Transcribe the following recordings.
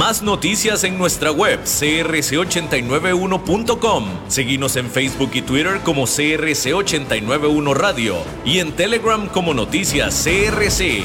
Más noticias en nuestra web crc891.com. Seguimos en Facebook y Twitter como CRC891 Radio y en Telegram como Noticias CRC.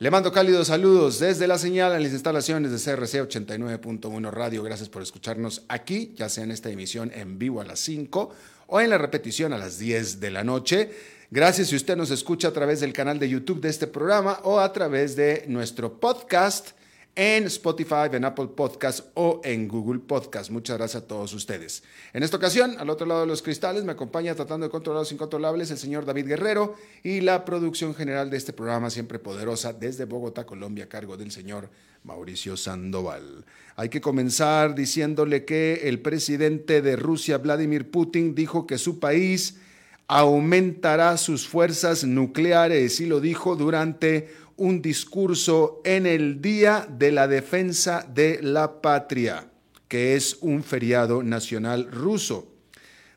le mando cálidos saludos desde la señal en las instalaciones de CRC 89.1 Radio. Gracias por escucharnos aquí, ya sea en esta emisión en vivo a las 5 o en la repetición a las 10 de la noche. Gracias si usted nos escucha a través del canal de YouTube de este programa o a través de nuestro podcast en Spotify, en Apple Podcast o en Google Podcast. Muchas gracias a todos ustedes. En esta ocasión, al otro lado de los cristales, me acompaña tratando de controlar los incontrolables el señor David Guerrero y la producción general de este programa, siempre poderosa, desde Bogotá, Colombia, a cargo del señor Mauricio Sandoval. Hay que comenzar diciéndole que el presidente de Rusia, Vladimir Putin, dijo que su país aumentará sus fuerzas nucleares y lo dijo durante un discurso en el Día de la Defensa de la Patria, que es un feriado nacional ruso.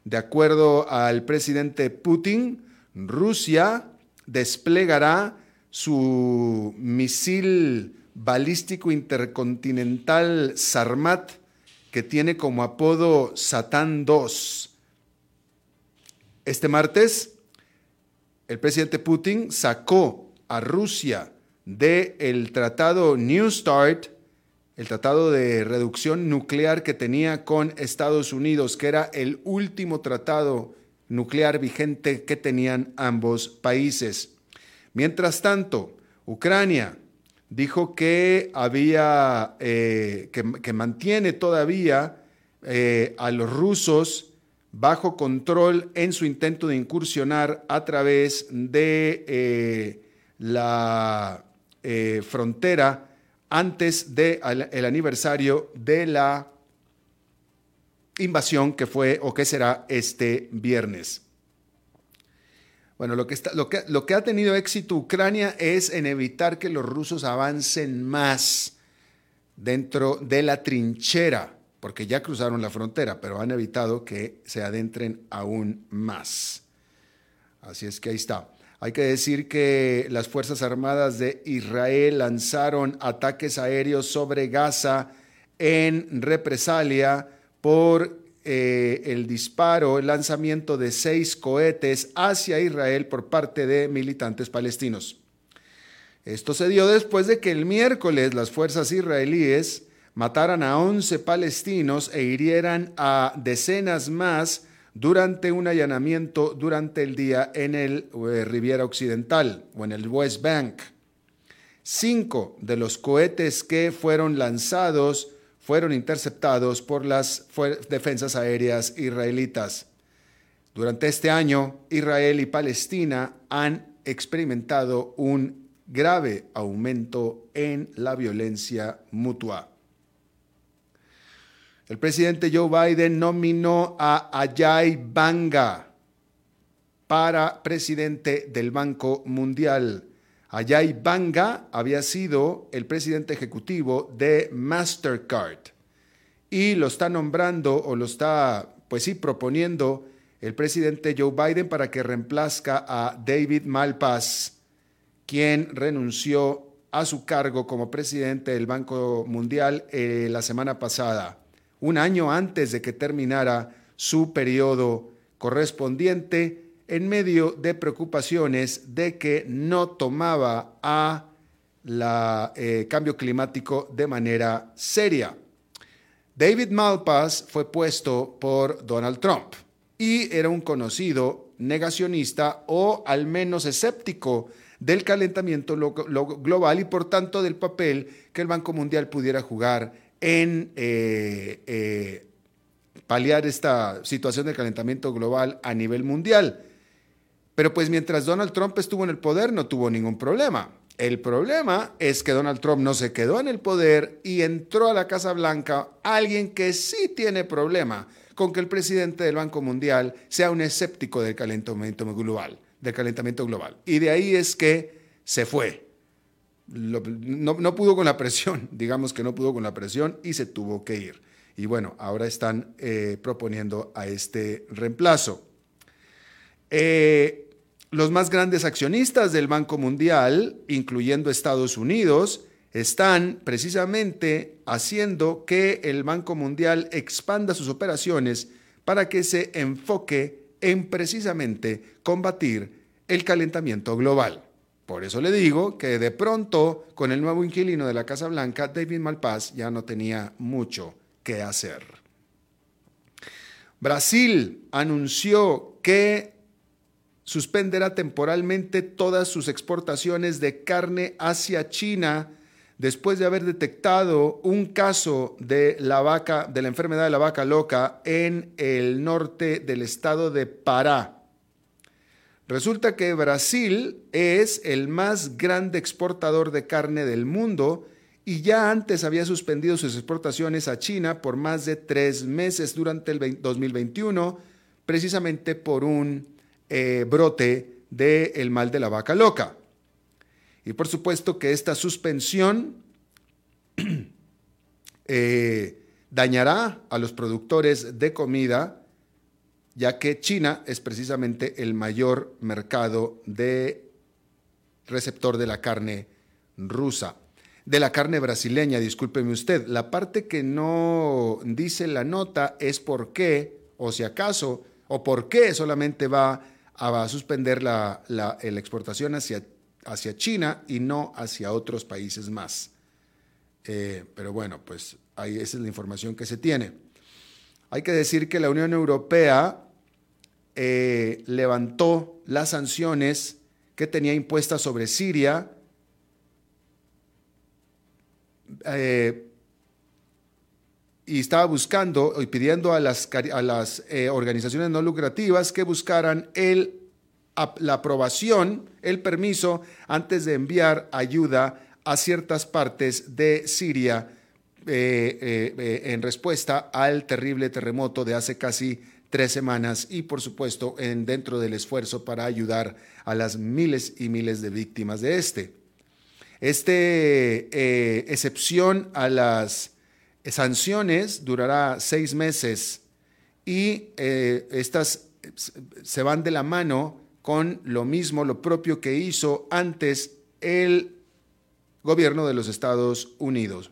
De acuerdo al presidente Putin, Rusia desplegará su misil balístico intercontinental Sarmat, que tiene como apodo Satán II. Este martes, el presidente Putin sacó a Rusia del tratado New START, el tratado de reducción nuclear que tenía con Estados Unidos, que era el último tratado nuclear vigente que tenían ambos países. Mientras tanto, Ucrania dijo que había, eh, que, mantiene todavía eh, a los rusos bajo control en su intento de incursionar a través de eh, la eh, frontera antes del el aniversario de la invasión que fue o que será este viernes. Bueno, lo que, está, lo, que, lo que ha tenido éxito Ucrania es en evitar que los rusos avancen más dentro de la trinchera, porque ya cruzaron la frontera, pero han evitado que se adentren aún más. Así es que ahí está. Hay que decir que las Fuerzas Armadas de Israel lanzaron ataques aéreos sobre Gaza en represalia por eh, el disparo, el lanzamiento de seis cohetes hacia Israel por parte de militantes palestinos. Esto se dio después de que el miércoles las fuerzas israelíes mataran a 11 palestinos e hirieran a decenas más durante un allanamiento durante el día en el eh, Riviera Occidental o en el West Bank. Cinco de los cohetes que fueron lanzados fueron interceptados por las defensas aéreas israelitas. Durante este año, Israel y Palestina han experimentado un grave aumento en la violencia mutua. El presidente Joe Biden nominó a Ajay Banga para presidente del Banco Mundial. Ajay Banga había sido el presidente ejecutivo de Mastercard y lo está nombrando o lo está, pues sí, proponiendo el presidente Joe Biden para que reemplazca a David Malpass, quien renunció a su cargo como presidente del Banco Mundial eh, la semana pasada, un año antes de que terminara su periodo correspondiente en medio de preocupaciones de que no tomaba a la eh, cambio climático de manera seria. David Malpass fue puesto por Donald Trump y era un conocido negacionista o al menos escéptico del calentamiento global y por tanto del papel que el Banco Mundial pudiera jugar en eh, eh, paliar esta situación de calentamiento global a nivel mundial. Pero pues mientras Donald Trump estuvo en el poder no tuvo ningún problema. El problema es que Donald Trump no se quedó en el poder y entró a la Casa Blanca alguien que sí tiene problema con que el presidente del Banco Mundial sea un escéptico del calentamiento global, del calentamiento global. Y de ahí es que se fue. No, pudo con la presión, digamos que no pudo con la presión y se tuvo que ir. Y bueno, ahora están eh, proponiendo a este reemplazo. Eh, los más grandes accionistas del Banco Mundial, incluyendo Estados Unidos, están precisamente haciendo que el Banco Mundial expanda sus operaciones para que se enfoque en precisamente combatir el calentamiento global. Por eso le digo que de pronto, con el nuevo inquilino de la Casa Blanca, David Malpass ya no tenía mucho que hacer. Brasil anunció que suspenderá temporalmente todas sus exportaciones de carne hacia China después de haber detectado un caso de la vaca de la enfermedad de la vaca loca en el norte del estado de Pará. Resulta que Brasil es el más grande exportador de carne del mundo y ya antes había suspendido sus exportaciones a China por más de tres meses durante el 2021, precisamente por un eh, brote del mal de la vaca loca. Y por supuesto que esta suspensión eh, dañará a los productores de comida, ya que China es precisamente el mayor mercado de receptor de la carne rusa. De la carne brasileña, discúlpeme usted. La parte que no dice la nota es por qué, o si acaso, o por qué solamente va a suspender la, exportación hacia, China y no hacia otros países más. Eh, pero bueno, pues ahí esa es la información que se tiene. Hay que decir que la Unión Europea eh, levantó las sanciones que tenía impuestas sobre Siria eh, y estaba buscando y pidiendo a las, a las eh, organizaciones no lucrativas que buscaran el, la aprobación, el permiso, antes de enviar ayuda a ciertas partes de Siria en respuesta al terrible terremoto de hace casi tres semanas y por supuesto en, dentro del esfuerzo para ayudar a las miles y miles de víctimas de este. Este excepción a las sanciones durará seis meses y eh, estas se van de la mano con lo mismo, lo propio que hizo antes el gobierno de los Estados Unidos,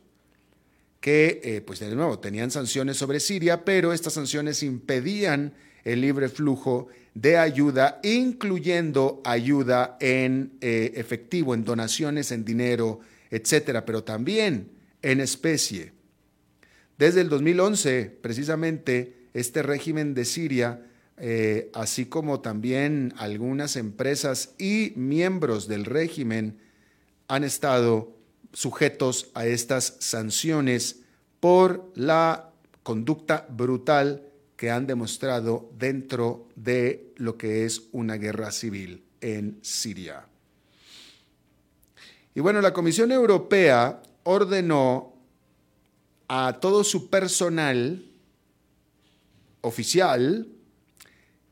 que, eh, pues de nuevo, tenían sanciones sobre Siria, pero estas sanciones impedían el libre flujo de ayuda, incluyendo ayuda en eh, efectivo, en donaciones, en dinero, etcétera, pero también en especie. Desde el 2011, precisamente, este régimen de Siria, eh, así como también algunas empresas y miembros del régimen, han estado sujetos a estas sanciones por la conducta brutal que han demostrado dentro de lo que es una guerra civil en Siria. Y bueno, la Comisión Europea ordenó a todo su personal oficial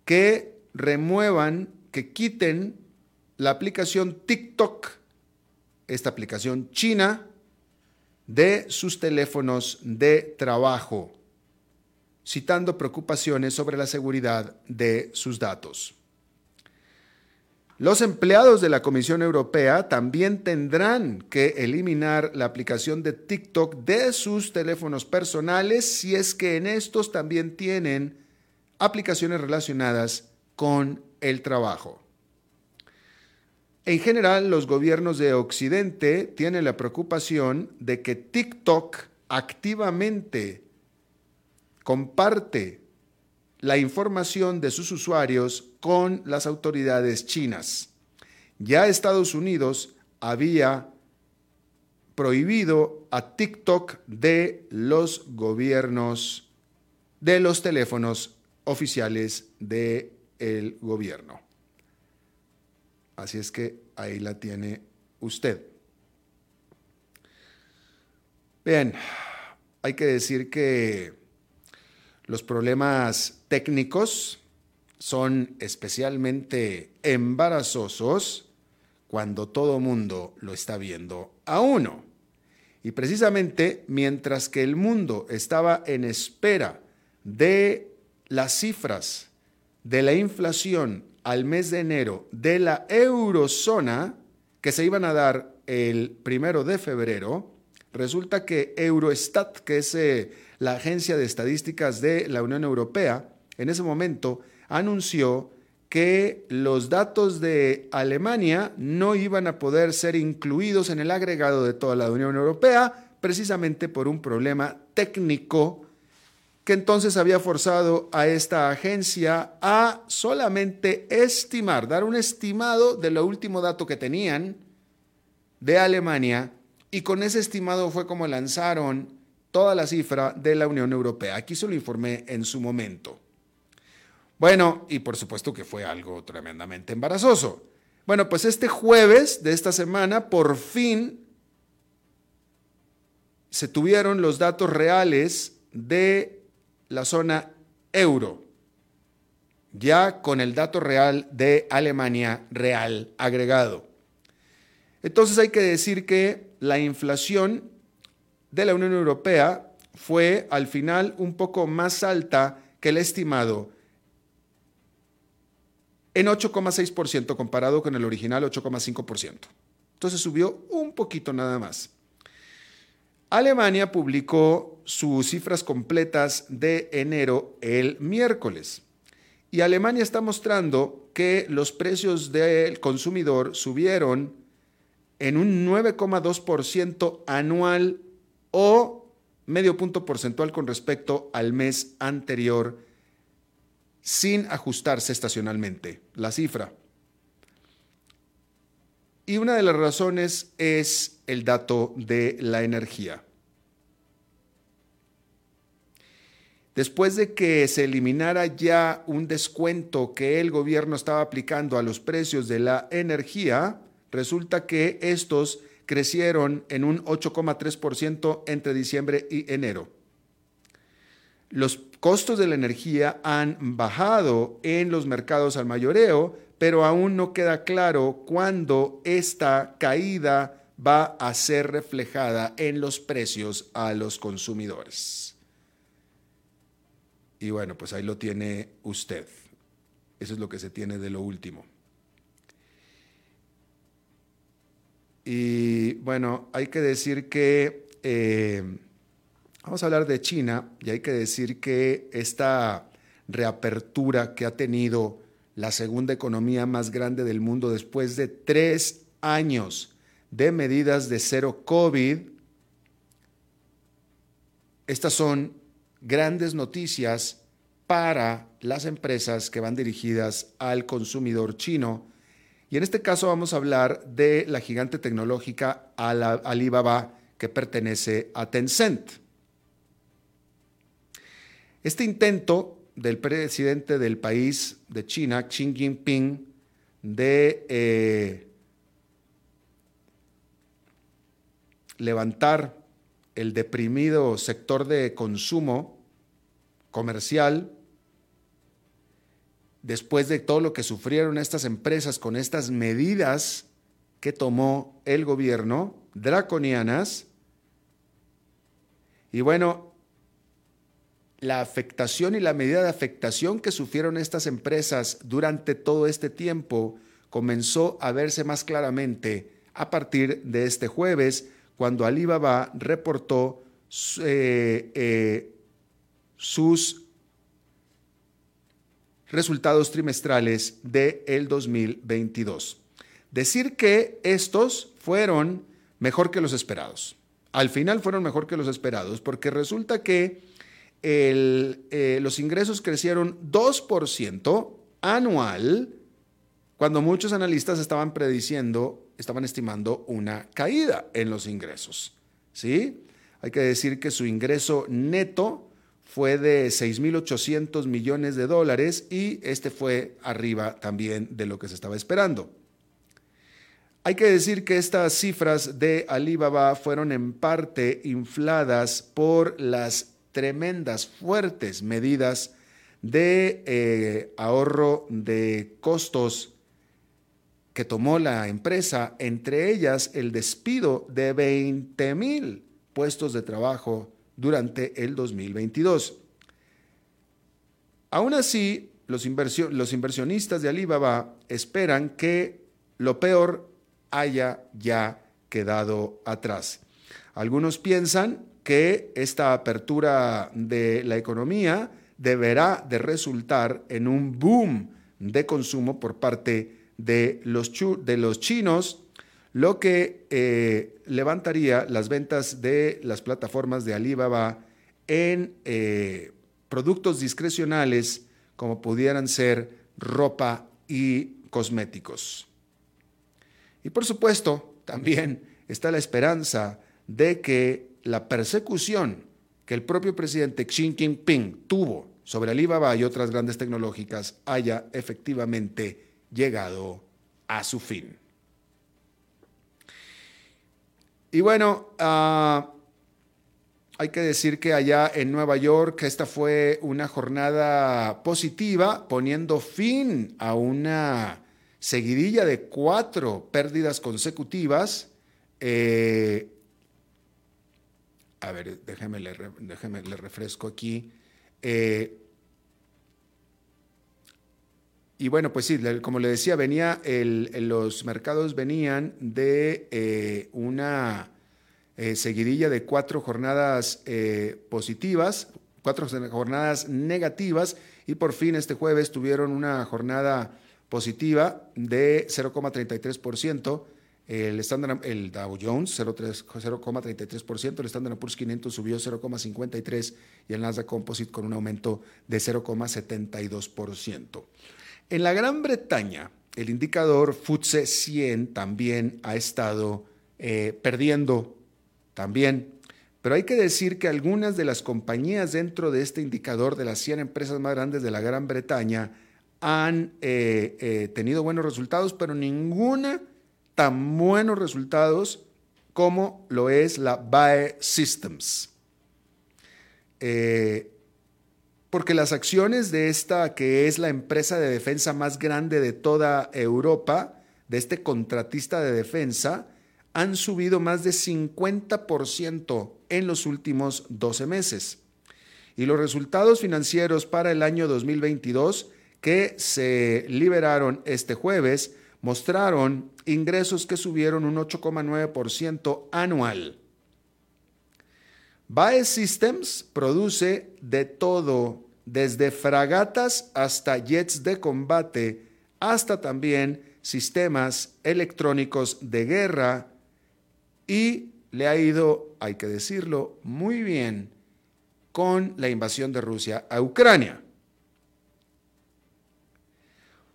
que remuevan, que quiten la aplicación TikTok esta aplicación china de sus teléfonos de trabajo, citando preocupaciones sobre la seguridad de sus datos. Los empleados de la Comisión Europea también tendrán que eliminar la aplicación de TikTok de sus teléfonos personales si es que en estos también tienen aplicaciones relacionadas con el trabajo. En general, los gobiernos de Occidente tienen la preocupación de que TikTok activamente comparte la información de sus usuarios con las autoridades chinas. Ya Estados Unidos había prohibido a TikTok de los gobiernos, de los teléfonos oficiales del el gobierno. Así es que ahí la tiene usted. Bien, hay que decir que los problemas técnicos son especialmente embarazosos cuando todo mundo lo está viendo a uno. Y precisamente mientras que el mundo estaba en espera de las cifras de la inflación al mes de enero de la eurozona, que se iban a dar el primero de febrero, resulta que Eurostat, que es eh, la agencia de estadísticas de la Unión Europea, en ese momento anunció que los datos de Alemania no iban a poder ser incluidos en el agregado de toda la Unión Europea, precisamente por un problema técnico que entonces había forzado a esta agencia a solamente estimar, dar un estimado de lo último dato que tenían de Alemania y con ese estimado fue como lanzaron toda la cifra de la Unión Europea. Aquí se lo informé en su momento. Bueno, y por supuesto que fue algo tremendamente embarazoso. Bueno, pues este jueves de esta semana, por fin, se tuvieron los datos reales de la zona euro, ya con el dato real de Alemania real agregado. Entonces hay que decir que la inflación de la Unión Europea fue al final un poco más alta que el estimado en 8,6% comparado con el original 8,5%. Entonces subió un poquito nada más. Alemania publicó sus cifras completas de enero el miércoles y Alemania está mostrando que los precios del consumidor subieron en un 9,2% anual o medio punto porcentual con respecto al mes anterior sin ajustarse estacionalmente la cifra. Y una de las razones es el dato de la energía. Después de que se eliminara ya un descuento que el gobierno estaba aplicando a los precios de la energía, resulta que estos crecieron en un 8,3% entre diciembre y enero. Los costos de la energía han bajado en los mercados al mayoreo, pero aún no queda claro cuándo esta caída va a ser reflejada en los precios a los consumidores. Y bueno, pues ahí lo tiene usted. Eso es lo que se tiene de lo último. Y bueno, hay que decir que, eh, vamos a hablar de China, y hay que decir que esta reapertura que ha tenido la segunda economía más grande del mundo después de tres años de medidas de cero COVID, estas son grandes noticias para las empresas que van dirigidas al consumidor chino y en este caso vamos a hablar de la gigante tecnológica Alibaba que pertenece a Tencent. Este intento del presidente del país de China, Xi Jinping, de eh, levantar el deprimido sector de consumo comercial después de todo lo que sufrieron estas empresas con estas medidas que tomó el gobierno, draconianas, y bueno, la afectación y la medida de afectación que sufrieron estas empresas durante todo este tiempo comenzó a verse más claramente a partir de este jueves, cuando Alibaba reportó eh, eh, sus resultados trimestrales del el 2022. Decir que estos fueron mejor que los esperados. Al final fueron mejor que los esperados, porque resulta que eh, los ingresos crecieron 2% anual, cuando muchos analistas estaban prediciendo, estaban estimando una caída en los ingresos. ¿Sí? Hay que decir que su ingreso neto fue de 6.800 millones de dólares y este fue arriba también de lo que se estaba esperando. Hay que decir que estas cifras de Alibaba fueron en parte infladas por las tremendas, fuertes medidas de eh, ahorro de costos que tomó la empresa, entre ellas el despido de 20 mil puestos de trabajo durante el 2022. Aún así, los, inversionistas de Alibaba esperan que lo peor haya ya quedado atrás. Algunos piensan que esta apertura de la economía deberá de resultar en un boom de consumo por parte de los, de los chinos, lo que eh, levantaría las ventas de las plataformas de Alibaba en eh, productos discrecionales como pudieran ser ropa y cosméticos. Y por supuesto, también está la esperanza de que la persecución que el propio presidente Xi Jinping tuvo sobre Alibaba y otras grandes tecnológicas haya efectivamente llegado a su fin. Y bueno, ah, hay que decir que allá en Nueva York esta fue una jornada positiva, poniendo fin a una seguidilla de cuatro pérdidas consecutivas. Eh, a ver, déjeme le, refresco aquí. Eh, y bueno, pues sí, como le decía, venía los mercados venían de eh, una seguidilla de cuatro jornadas positivas, cuatro jornadas negativas, y por fin este jueves tuvieron una jornada positiva de 0,33%. El, Standard, el Dow Jones 0,33%, el Standard Poor's 500 subió 0,53% y el Nasdaq Composite con un aumento de 0,72%. En la Gran Bretaña, el indicador FTSE 100 también ha estado eh, perdiendo, también. Pero hay que decir que algunas de las compañías dentro de este indicador de las 100 empresas más grandes de la Gran Bretaña han eh, eh, tenido buenos resultados, pero ninguna tan buenos resultados como lo es la BAE Systems. Eh, porque las acciones de esta, que es la empresa de defensa más grande de toda Europa, de este contratista de defensa, han subido más de 50% en los últimos 12 meses. Y los resultados financieros para el año 2022 que se liberaron este jueves mostraron ingresos que subieron un 8,9% anual. BAE Systems produce de todo, desde fragatas hasta jets de combate, hasta también sistemas electrónicos de guerra y le ha ido, hay que decirlo, muy bien con la invasión de Rusia a Ucrania.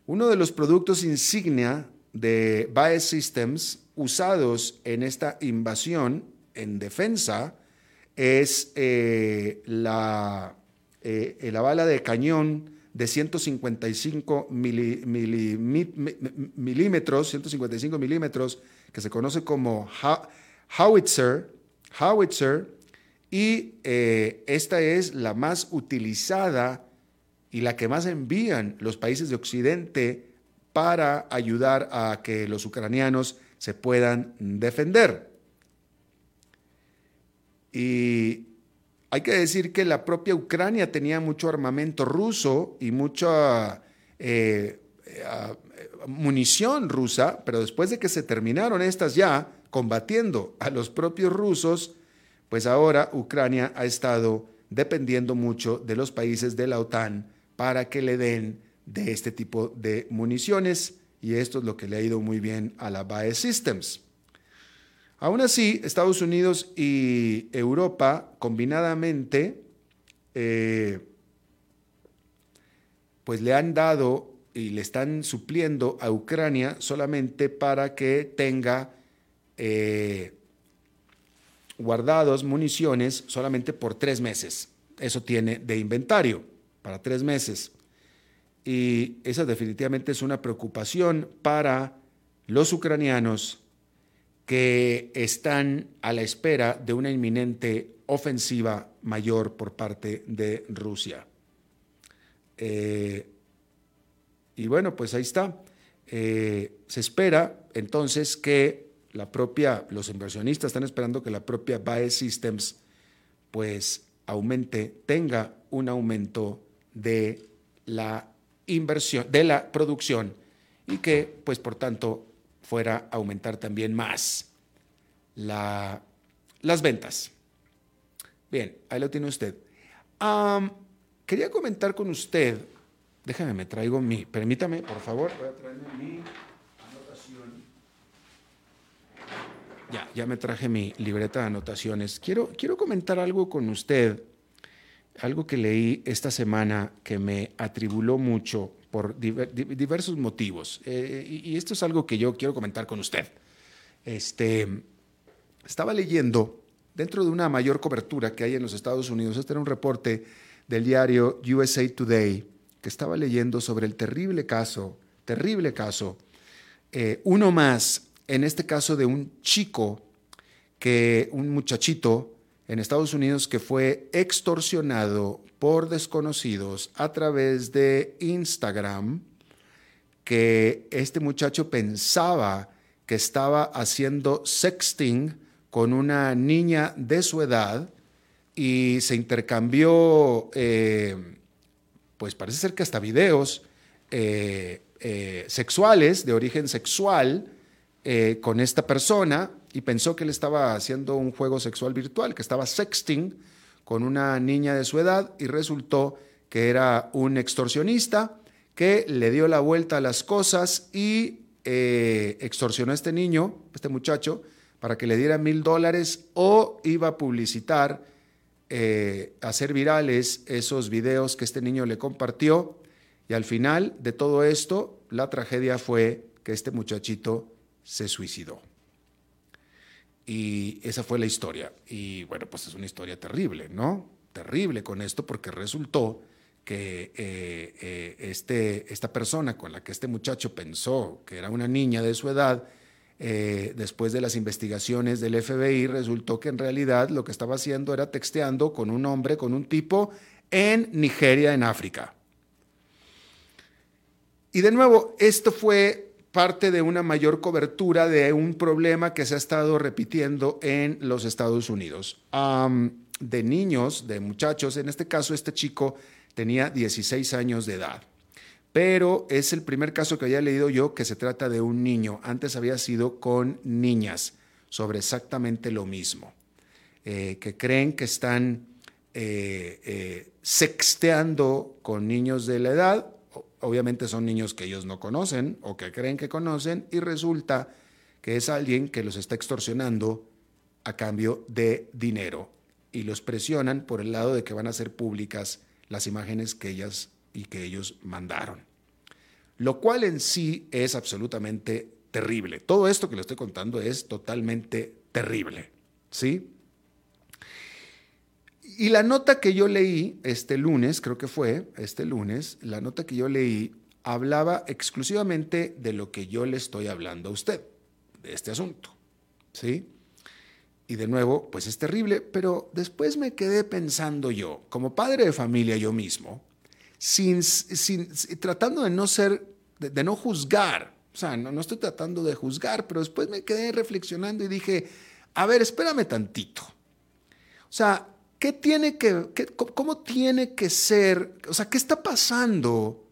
Uno de los productos insignia de BAE Systems usados en esta invasión en defensa es eh, la, eh, la, bala de cañón de 155 milímetros, 155 milímetros, que se conoce como howitzer, howitzer y eh, esta es la más utilizada y la que más envían los países de Occidente para ayudar a que los ucranianos se puedan defender. Y hay que decir que la propia Ucrania tenía mucho armamento ruso y mucha eh, eh, munición rusa, pero después de que se terminaron estas ya combatiendo a los propios rusos, pues ahora Ucrania ha estado dependiendo mucho de los países de la OTAN para que le den de este tipo de municiones y esto es lo que le ha ido muy bien a la BAE Systems. Aún así, Estados Unidos y Europa combinadamente eh, pues le han dado y le están supliendo a Ucrania solamente para que tenga eh, guardados municiones solamente por tres meses. Eso tiene de inventario para tres meses. Y esa definitivamente es una preocupación para los ucranianos que están a la espera de una inminente ofensiva mayor por parte de Rusia. Eh, y bueno, pues ahí está. Eh, se espera entonces que la propia, los inversionistas están esperando que la propia BAE Systems pues aumente, tenga un aumento de la inversión, de la producción y que pues por tanto fuera a aumentar también más la, las ventas. Bien, ahí lo tiene usted. quería comentar con usted, déjame, me traigo mi, permítame, por favor, voy a traerme mi anotación. Ya, ya me traje mi libreta de anotaciones. Quiero, quiero comentar algo con usted, algo que leí esta semana que me atribuló mucho por diversos motivos. Eh, y, esto es algo que yo quiero comentar con usted. Este, estaba leyendo, dentro de una mayor cobertura que hay en los Estados Unidos, este era un reporte del diario USA Today, que estaba leyendo sobre el terrible caso, terrible caso, eh, uno más, en este caso de un chico, que un muchachito en Estados Unidos que fue extorsionado por desconocidos a través de Instagram, que este muchacho pensaba que estaba haciendo sexting con una niña de su edad y se intercambió, eh, pues parece ser que hasta videos eh, eh, sexuales, de origen sexual, con esta persona y pensó que él estaba haciendo un juego sexual virtual, que estaba sexting con una niña de su edad y resultó que era un extorsionista que le dio la vuelta a las cosas y eh, extorsionó a este niño, este muchacho, para que le diera mil dólares o iba a publicitar, eh, hacer virales esos videos que este niño le compartió. Y al final de todo esto, la tragedia fue que este muchachito se suicidó. Y esa fue la historia. Y bueno, pues es una historia terrible, ¿no? Terrible con esto porque resultó que eh, eh, este, esta persona con la que este muchacho pensó que era una niña de su edad, eh, después de las investigaciones del FBI, resultó que en realidad lo que estaba haciendo era texteando con un hombre, con un tipo en Nigeria, en África. Y de nuevo, esto fue parte de una mayor cobertura de un problema que se ha estado repitiendo en los Estados Unidos. de niños, de muchachos, en este caso este chico tenía 16 años de edad, pero es el primer caso que había leído yo que se trata de un niño. Antes había sido con niñas sobre exactamente lo mismo, eh, que creen que están eh, eh, sexteando con niños de la edad obviamente son niños que ellos no conocen o que creen que conocen y resulta que es alguien que los está extorsionando a cambio de dinero y los presionan por el lado de que van a ser públicas las imágenes que ellas y que ellos mandaron. Lo cual en sí es absolutamente terrible. Todo esto que le estoy contando es totalmente terrible, ¿sí? Y la nota que yo leí este lunes, creo que fue este lunes, la nota que yo leí hablaba exclusivamente de lo que yo le estoy hablando a usted, de este asunto. ¿Sí? Y de nuevo, pues es terrible, pero después me quedé pensando yo, como padre de familia yo mismo, sin, sin, tratando de no ser, de, no juzgar O sea, no, no estoy tratando de juzgar, pero después me quedé reflexionando y dije, a ver, espérame tantito. O sea, ¿qué tiene que, cómo tiene que ser, o sea, qué está pasando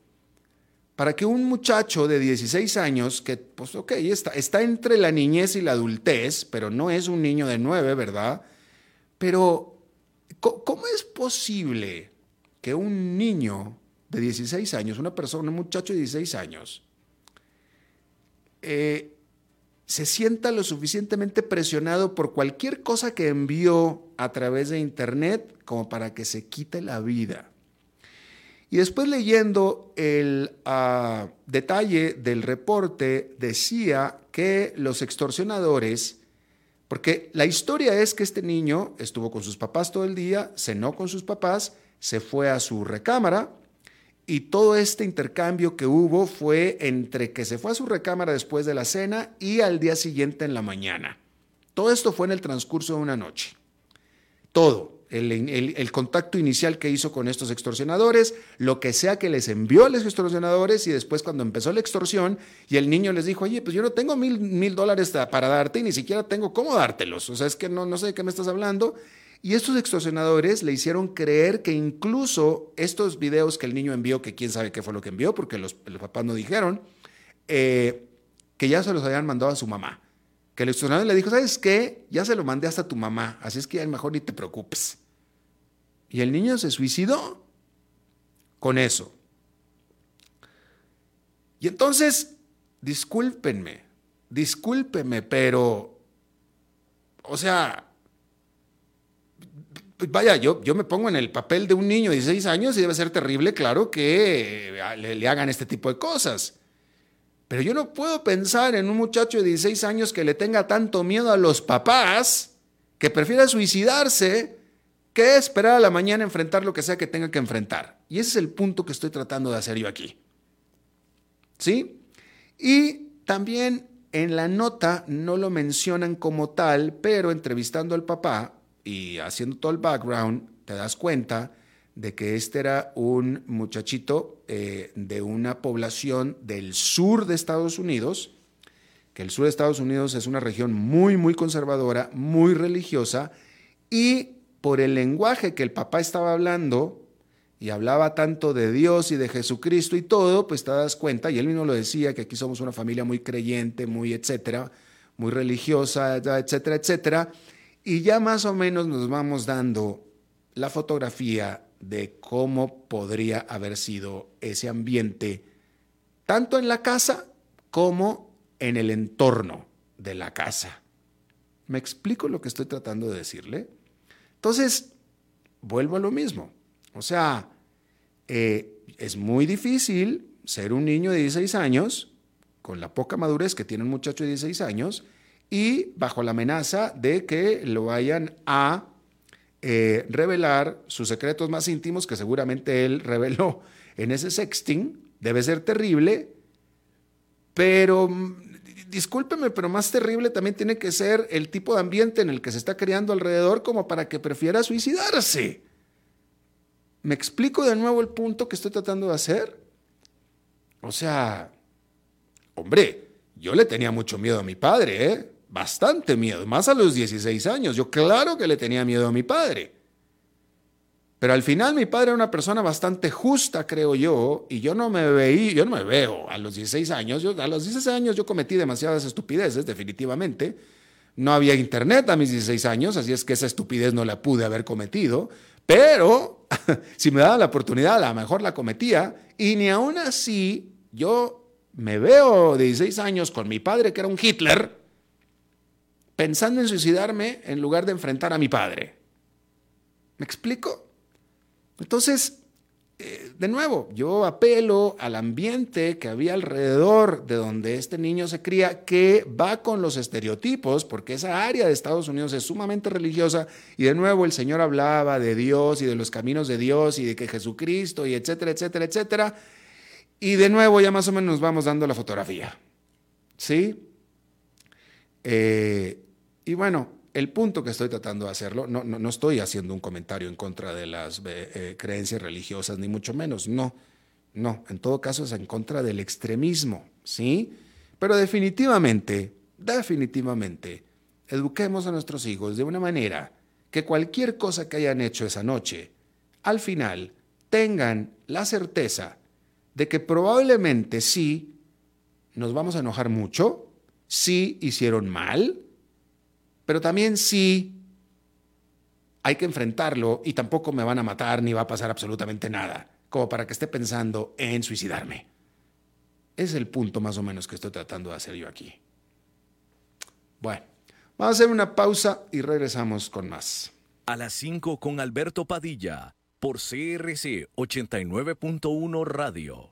para que un muchacho de 16 años, que, pues, ok, está, está entre la niñez y la adultez, pero no es un niño de 9, ¿verdad? Pero, ¿cómo es posible que un niño de 16 años, una persona, un muchacho de 16 años, eh, se sienta lo suficientemente presionado por cualquier cosa que envió a través de Internet como para que se quite la vida. Y después leyendo el ah, detalle del reporte, decía que los extorsionadores, porque la historia es que este niño estuvo con sus papás todo el día, cenó con sus papás, se fue a su recámara, y todo este intercambio que hubo fue entre que se fue a su recámara después de la cena y al día siguiente en la mañana. Todo esto fue en el transcurso de una noche. Todo. El, contacto inicial que hizo con estos extorsionadores, lo que sea que les envió a los extorsionadores y después cuando empezó la extorsión y el niño les dijo, oye, pues yo no tengo mil, mil dólares para darte y ni siquiera tengo cómo dártelos. O sea, es que no, no sé de qué me estás hablando. Y estos extorsionadores le hicieron creer que incluso estos videos que el niño envió, que quién sabe qué fue lo que envió, porque los, papás no dijeron, eh, que ya se los habían mandado a su mamá. Que el extorsionador le dijo, ¿sabes qué? Ya se lo mandé hasta tu mamá, así es que ya mejor ni te preocupes. Y el niño se suicidó con eso. Y entonces, discúlpenme, discúlpenme, pero, o sea, vaya, yo, yo me pongo en el papel de un niño de 16 años y debe ser terrible, claro, que eh, le, hagan este tipo de cosas. Pero yo no puedo pensar en un muchacho de 16 años que le tenga tanto miedo a los papás, que prefiera suicidarse, que esperar a la mañana enfrentar lo que sea que tenga que enfrentar. Y ese es el punto que estoy tratando de hacer yo aquí. ¿Sí? Y también en la nota no lo mencionan como tal, pero entrevistando al papá, y haciendo todo el background, te das cuenta de que este era un muchachito eh, de una población del sur de Estados Unidos, que el sur de Estados Unidos es una región muy, muy conservadora, muy religiosa, y por el lenguaje que el papá estaba hablando, y hablaba tanto de Dios y de Jesucristo y todo, pues te das cuenta, y él mismo lo decía, que aquí somos una familia muy creyente, muy etcétera, muy religiosa, etcétera, etcétera, y ya más o menos nos vamos dando la fotografía de cómo podría haber sido ese ambiente, tanto en la casa como en el entorno de la casa. ¿Me explico lo que estoy tratando de decirle? Entonces, vuelvo a lo mismo. O sea, eh, es muy difícil ser un niño de 16 años, con la poca madurez que tiene un muchacho de 16 años, y bajo la amenaza de que lo vayan a eh, revelar sus secretos más íntimos, que seguramente él reveló en ese sexting, debe ser terrible, pero mm, discúlpeme, pero más terrible también tiene que ser el tipo de ambiente en el que se está creando alrededor como para que prefiera suicidarse. ¿Me explico de nuevo el punto que estoy tratando de hacer? O sea, hombre, yo le tenía mucho miedo a mi padre, ¿eh? Bastante miedo, más a los 16 años. Yo claro que le tenía miedo a mi padre. Pero al final mi padre era una persona bastante justa, creo yo, y yo no me veí, yo no me veo a los 16 años. Yo, a los 16 años yo cometí demasiadas estupideces, definitivamente. No había internet a mis 16 años, así es que esa estupidez no la pude haber cometido. Pero si me daban la oportunidad, a lo mejor la cometía. Y ni aún así yo me veo de 16 años con mi padre, que era un Hitler, pensando en suicidarme en lugar de enfrentar a mi padre. ¿Me explico? Entonces, eh, de nuevo, yo apelo al ambiente que había alrededor de donde este niño se cría, que va con los estereotipos, porque esa área de Estados Unidos es sumamente religiosa, y de nuevo el Señor hablaba de Dios y de los caminos de Dios y de que Jesucristo y etcétera, etcétera, etcétera, y de nuevo ya más o menos nos vamos dando la fotografía. ¿Sí? Eh, y bueno, el punto que estoy tratando de hacerlo, no, no, estoy haciendo un comentario en contra de las eh, eh, creencias religiosas, ni mucho menos, no, no, en todo caso es en contra del extremismo, ¿sí? Pero definitivamente, definitivamente, eduquemos a nuestros hijos de una manera que cualquier cosa que hayan hecho esa noche, al final tengan la certeza de que probablemente sí nos vamos a enojar mucho, sí hicieron mal, pero también sí hay que enfrentarlo y tampoco me van a matar ni va a pasar absolutamente nada, como para que esté pensando en suicidarme. Es el punto más o menos que estoy tratando de hacer yo aquí. Bueno, vamos a hacer una pausa y regresamos con más. A las 5 con Alberto Padilla por CRC 89.1 Radio.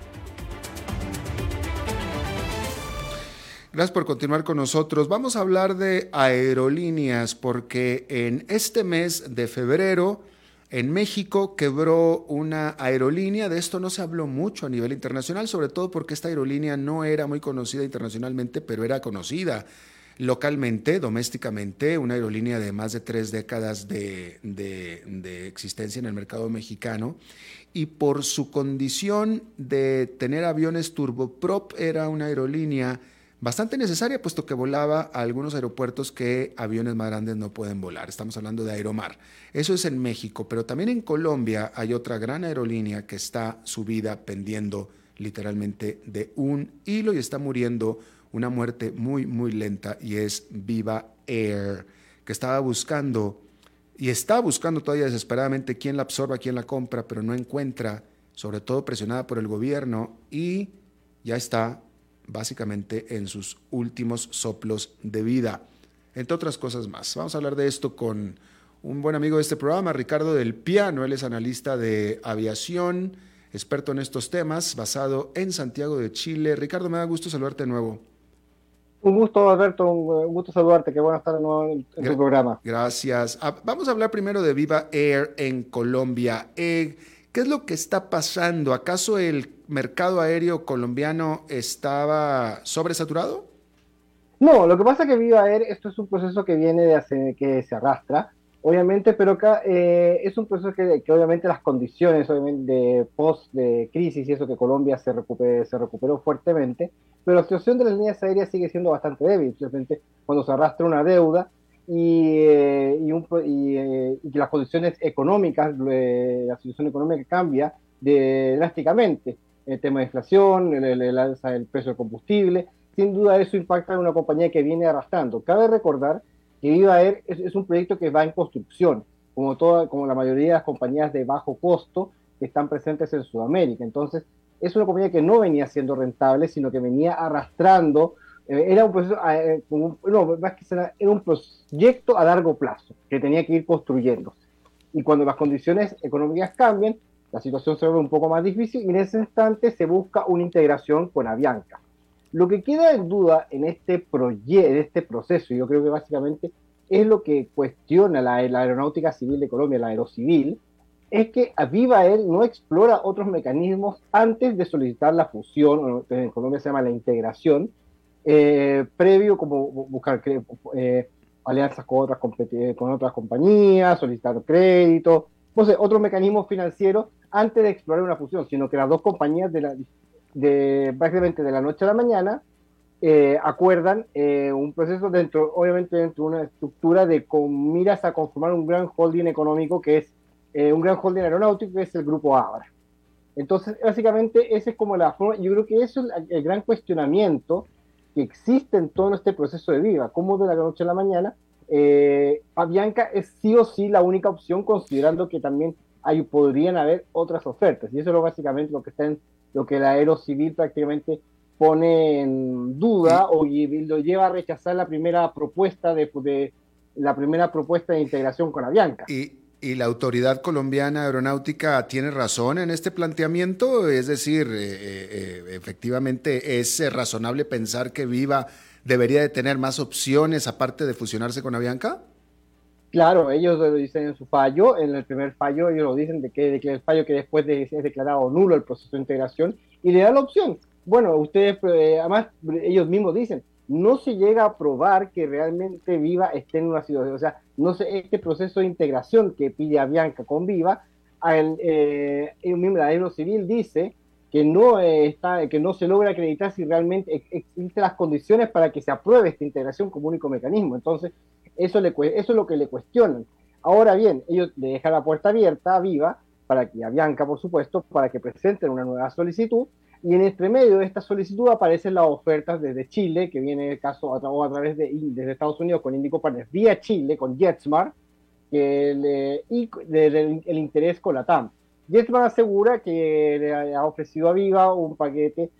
Gracias por continuar con nosotros. Vamos a hablar de aerolíneas porque en este mes de febrero en México quebró una aerolínea. De esto no se habló mucho a nivel internacional, sobre todo porque esta aerolínea no era muy conocida internacionalmente, pero era conocida localmente, domésticamente, una aerolínea de más de tres décadas de, de, existencia en el mercado mexicano. Y por su condición de tener aviones turboprop, era una aerolínea bastante necesaria, puesto que volaba a algunos aeropuertos que aviones más grandes no pueden volar. Estamos hablando de Aeromar. Eso es en México, pero también en Colombia hay otra gran aerolínea que está subida pendiendo literalmente de un hilo y está muriendo una muerte muy, muy lenta y es Viva Air, que estaba buscando y está buscando todavía desesperadamente quién la absorba, quién la compra, pero no encuentra, sobre todo presionada por el gobierno y ya está básicamente en sus últimos soplos de vida, entre otras cosas más. Vamos a hablar de esto con un buen amigo de este programa, Ricardo del Piano. Él es analista de aviación, experto en estos temas, basado en Santiago de Chile. Ricardo, me da gusto saludarte de nuevo. Un gusto, Alberto, un gusto saludarte, qué bueno estar de nuevo en, tu programa. Gracias. Ah, vamos a hablar primero de Viva Air en Colombia. Eh, ¿Qué es lo que está pasando? ¿Acaso el mercado aéreo colombiano estaba sobresaturado? No, lo que pasa es que Viva Air, esto es un proceso que viene de que se arrastra, obviamente, pero acá eh, es un proceso que, obviamente las condiciones obviamente, de post de crisis y eso que Colombia se, se recuperó fuertemente, pero la situación de las líneas aéreas sigue siendo bastante débil, especialmente cuando se arrastra una deuda y, eh, y, eh, y, que las condiciones económicas, la situación económica cambia de, drásticamente el tema de inflación, el, alza del precio del combustible. Sin duda eso impacta en una compañía que viene arrastrando. Cabe recordar que Viva Air es, un proyecto que va en construcción, como, toda, como la mayoría de las compañías de bajo costo que están presentes en Sudamérica. Entonces, es una compañía que no venía siendo rentable, sino que venía arrastrando. Eh, era un proceso, eh, no, más que era un proyecto a largo plazo que tenía que ir construyéndose. Y cuando las condiciones económicas cambian, la situación se vuelve un poco más difícil y en ese instante se busca una integración con Avianca. Lo que queda en duda en este, proyecto, en este proceso, yo creo que básicamente es lo que cuestiona la, aeronáutica civil de Colombia, la aerocivil, es que Aviva Air no explora otros mecanismos antes de solicitar la fusión, en Colombia se llama la integración, eh, previo como buscar eh, alianzas con otras, con otras compañías, solicitar crédito, no sé, otros mecanismos financieros antes de explorar una fusión, sino que las dos compañías de, la, de prácticamente de la noche a la mañana eh, acuerdan eh, un proceso dentro, obviamente dentro de una estructura de con miras a conformar un gran holding económico que es eh, un gran holding aeronáutico que es el grupo Abra. Entonces, básicamente, esa es como la forma, yo creo que eso es el, gran cuestionamiento que existe en todo este proceso de vida, cómo de la noche a la mañana eh, Avianca es sí o sí la única opción, considerando que también hay, podrían haber otras ofertas. Y eso es básicamente lo que, está en, lo que la Aerocivil prácticamente pone en duda o lo lleva a rechazar la primera propuesta de, de la primera propuesta de integración con Avianca. Y, ¿Y la Autoridad Colombiana Aeronáutica tiene razón en este planteamiento? Es decir, eh, eh, eh, efectivamente es razonable pensar que Viva debería de tener más opciones aparte de fusionarse con Avianca. Claro, ellos lo dicen en su fallo, en el primer fallo ellos lo dicen de que, de que el fallo que después de, es declarado nulo el proceso de integración y le da la opción. Bueno, ustedes, además ellos mismos dicen, no se llega a probar que realmente Viva esté en una situación, o sea, no sé, este proceso de integración que pide Avianca con Viva, el, eh, un miembro de Civil dice que no, eh, está, que no se logra acreditar si realmente existen las condiciones para que se apruebe esta integración como único mecanismo. Entonces, eso, eso es lo que le cuestionan. Ahora bien, ellos le dejan la puerta abierta a Viva para que Avianca, por supuesto, para que presenten una nueva solicitud y en este medio de esta solicitud aparecen las ofertas desde Chile, que viene el caso a, a través de desde Estados Unidos con Indico Partners, vía Chile con JetSmart, que y el interés con la TAM. JetSmart asegura que le ha ofrecido a Viva un paquete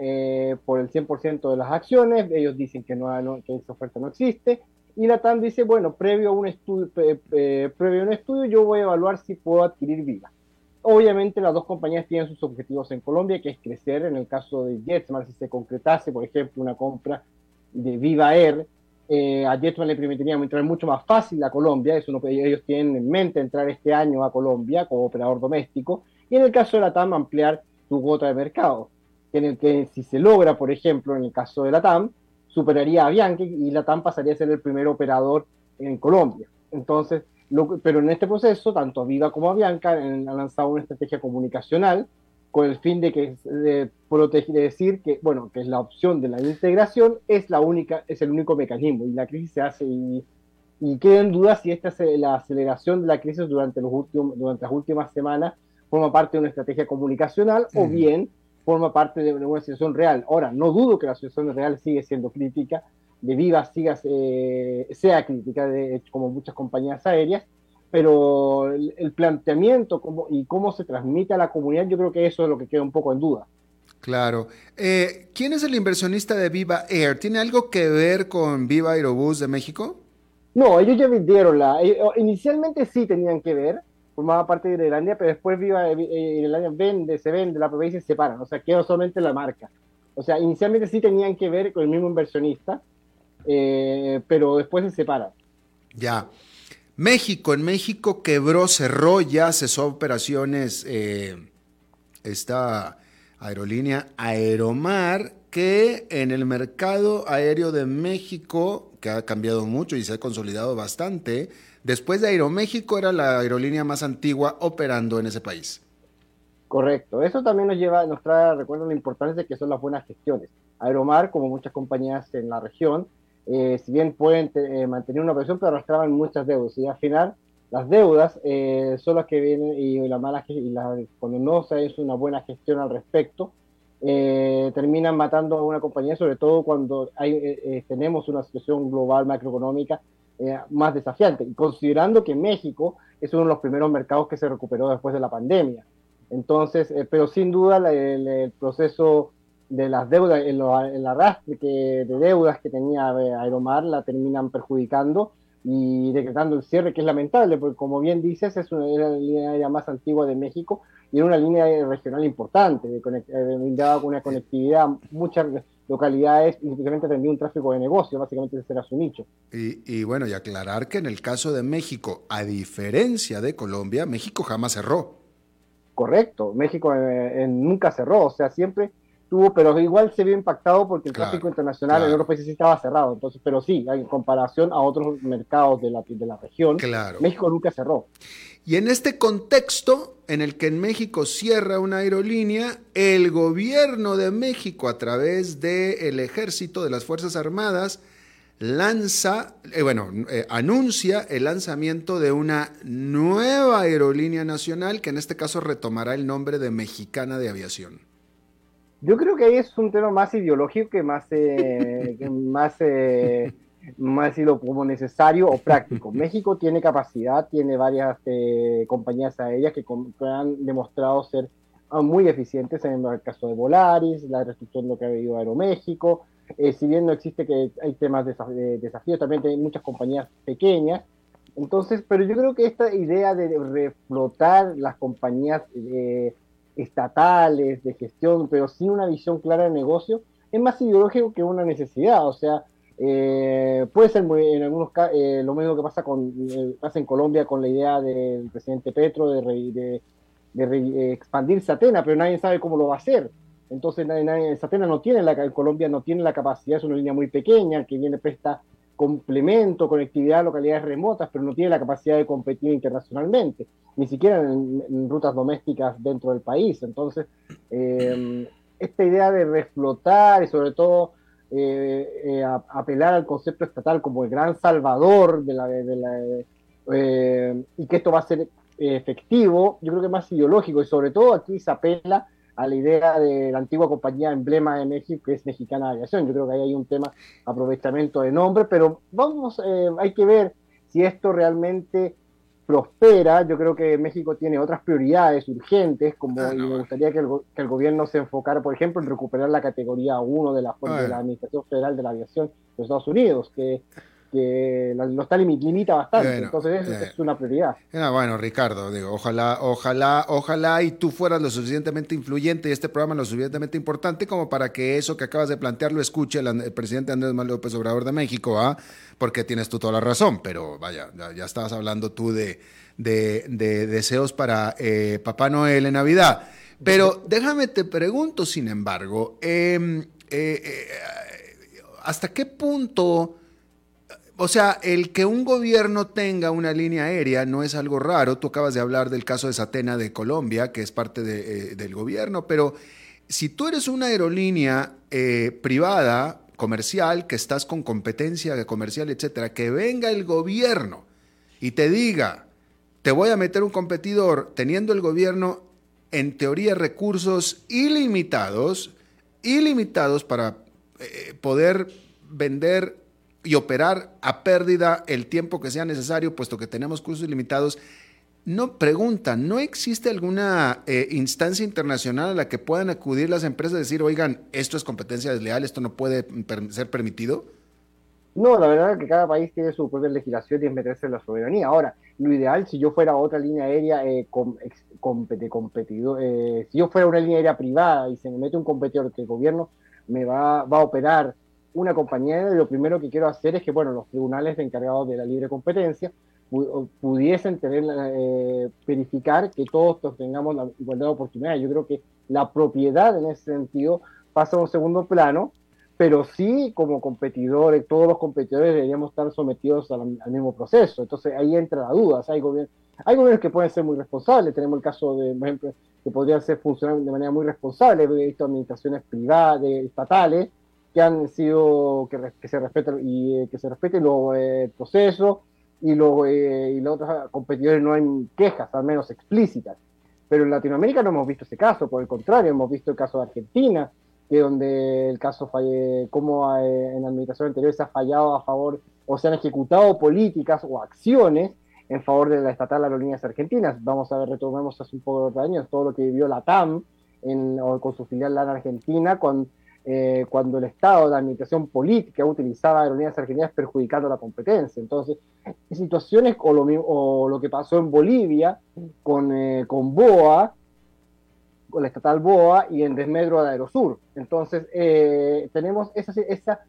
eh, por el 100% de las acciones, ellos dicen que, no, que esa oferta no existe, y la TAM dice, bueno, previo a un estudio, previo a un estudio yo voy a evaluar si puedo adquirir Viva. Obviamente las dos compañías tienen sus objetivos en Colombia, que es crecer. En el caso de Jetsmar, si se concretase, por ejemplo, una compra de Viva Air, eh, a Jetsmar le permitiría entrar mucho más fácil a Colombia. Eso no, ellos tienen en mente entrar este año a Colombia como operador doméstico. Y en el caso de la TAM, ampliar su cuota de mercado. En el que si se logra, por ejemplo, en el caso de la TAM, superaría a Bianchi y la TAM pasaría a ser el primer operador en Colombia. Entonces, pero en este proceso, tanto Aviva como Avianca han lanzado una estrategia comunicacional con el fin de que de proteger, de decir que bueno que es la opción de la integración es la única es el único mecanismo y la crisis se hace y, y queda en duda si esta la aceleración de la crisis durante los últimos durante las últimas semanas forma parte de una estrategia comunicacional o bien forma parte de una situación real. Ahora, no dudo que la situación real sigue siendo crítica, de Viva siga, eh, sea crítica, de, como muchas compañías aéreas, pero el, planteamiento y cómo se transmite a la comunidad, yo creo que eso es lo que queda un poco en duda. Claro. Eh, ¿Quién es el inversionista de Viva Air? ¿Tiene algo que ver con Viva Aerobús de México? No, ellos ya vendieron la. Inicialmente sí tenían que ver, formaba parte de Irlandia, pero después Viva eh, Irlandia vende, se vende, la propiedad y se separan. O sea, quedó solamente la marca. O sea, inicialmente sí tenían que ver con el mismo inversionista, eh, pero después se separa. Ya. México, en México quebró, cerró, ya cesó operaciones eh, esta aerolínea Aeromar, que en el mercado aéreo de México, que ha cambiado mucho y se ha consolidado bastante, después de Aeroméxico era la aerolínea más antigua operando en ese país. Correcto, eso también nos lleva, nos trae recuerdo la importancia de que son las buenas gestiones. Aeromar, como muchas compañías en la región, eh, si bien pueden eh, mantener una operación, pero arrastraban muchas deudas. Y al final, las deudas eh, son las que vienen y la mala y la, cuando no se hace una buena gestión al respecto, terminan matando a una compañía, sobre todo cuando hay, tenemos una situación global macroeconómica más desafiante. Considerando que México es uno de los primeros mercados que se recuperó después de la pandemia. Entonces, pero sin duda el proceso de las deudas, el, el arrastre que, de deudas que tenía Aeromar la terminan perjudicando y decretando el cierre, que es lamentable, porque como bien dices, es una, era la línea más antigua de México y era una línea regional importante, de eh, brindaba con una conectividad muchas localidades y simplemente atendía un tráfico de negocio, básicamente ese era su nicho. Y, y, bueno, y aclarar que en el caso de México, a diferencia de Colombia, México jamás cerró. Correcto, México eh, nunca cerró, o sea, siempre pero igual se vio impactado porque el tráfico internacional en otros países estaba cerrado. Entonces, pero sí, en comparación a otros mercados de la, de la región, México nunca cerró. Y en este contexto, en el que en México cierra una aerolínea, el gobierno de México, a través del ejército, de las Fuerzas Armadas, lanza, eh, bueno, eh, anuncia el lanzamiento de una nueva aerolínea nacional que en este caso retomará el nombre de Mexicana de Aviación. Yo creo que ahí es un tema más ideológico que más, eh, más, eh, más como necesario o práctico. México tiene capacidad, tiene varias eh, compañías aéreas que, han demostrado ser ah, muy eficientes en el caso de Volaris, la de lo que ha habido Aeroméxico. Eh, si bien no existe que hay temas de desafíos, también hay muchas compañías pequeñas. Entonces, pero yo creo que esta idea de reflotar las compañías eh, estatales de gestión, pero sin una visión clara de negocio, es más ideológico que una necesidad. O sea, eh, puede ser muy, en algunos casos eh, lo mismo que pasa, con, eh, pasa en Colombia con la idea del presidente Petro de, de, de, expandir Satena, pero nadie sabe cómo lo va a hacer. Entonces, nadie, Satena no tiene la, Colombia no tiene la capacidad, es una línea muy pequeña que viene presta complemento, conectividad a localidades remotas, pero no tiene la capacidad de competir internacionalmente, ni siquiera en, rutas domésticas dentro del país. Entonces, esta idea de reflotar y sobre todo eh, eh, apelar al concepto estatal como el gran salvador de la, eh, y que esto va a ser efectivo, yo creo que es más ideológico y sobre todo aquí se apela a la idea de la antigua compañía emblema de México, que es Mexicana de Aviación. Yo creo que ahí hay un tema aprovechamiento de nombre, pero vamos, hay que ver si esto realmente prospera, yo creo que México tiene otras prioridades urgentes, como ah, me gustaría que el, gobierno se enfocara, por ejemplo, en recuperar la categoría 1 de la, de la Administración Federal de la Aviación de Estados Unidos, que que lo está limita bastante, entonces eso es una prioridad. bueno, Ricardo, digo, ojalá, ojalá, ojalá y tú fueras lo suficientemente influyente y este programa lo suficientemente importante como para que eso que acabas de plantear lo escuche el, presidente Andrés Manuel López Obrador de México, ¿ah? porque tienes tú toda la razón, pero vaya, ya, estabas hablando tú de, de, deseos para eh, Papá Noel en Navidad. Pero déjame te pregunto, sin embargo, em, eh, eh, ¿hasta qué punto o sea, el que un gobierno tenga una línea aérea no es algo raro. Tú acabas de hablar del caso de Satena de Colombia, que es parte eh, del gobierno, pero si tú eres una aerolínea eh, privada, comercial, que estás con competencia comercial, etcétera, que venga el gobierno y te diga, te voy a meter un competidor teniendo el gobierno en teoría recursos ilimitados, ilimitados para eh, poder vender y operar a pérdida el tiempo que sea necesario, puesto que tenemos cursos limitados. No preguntan, ¿no existe alguna eh, instancia internacional a la que puedan acudir las empresas y decir, oigan, esto es competencia desleal, esto no puede ser permitido? No, la verdad es que cada país tiene su propia legislación y es meterse en la soberanía. Ahora, lo ideal, si yo fuera otra línea aérea eh, competidor, eh, si yo fuera una línea aérea privada y se me mete un competidor que el gobierno me va, va a operar una compañía lo primero que quiero hacer es que, bueno, los tribunales encargados de la libre competencia pudiesen tener, eh, verificar que todos tengamos la igualdad de oportunidades. Yo creo que la propiedad en ese sentido pasa a un segundo plano, pero sí como competidores, todos los competidores deberíamos estar sometidos al, mismo proceso. Entonces ahí entra la duda. hay, gobiernos, hay gobiernos que pueden ser muy responsables. Tenemos el caso de, por ejemplo, que podrían ser funcionar de manera muy responsable. He visto administraciones privadas, estatales, que han sido, que, se respeten y eh, que se respeten los eh, procesos y, lo, eh, y los otros competidores no hay quejas, al menos explícitas. Pero en Latinoamérica no hemos visto ese caso, por el contrario, hemos visto el caso de Argentina, que donde el caso falle, como en la administración anterior se ha fallado a favor o se han ejecutado políticas o acciones en favor de la estatal Aerolíneas Argentinas. Vamos a ver, retomemos hace un poco de años todo lo que vivió la TAM en, con su filial LAN Argentina, con eh, cuando el Estado, la administración política, utilizaba aerolíneas argentinas perjudicando la competencia. Entonces, situaciones o lo, o lo que pasó en Bolivia con, eh, con BOA, con la estatal BOA y en desmedro de Aerosur. Entonces, eh, tenemos esa, esa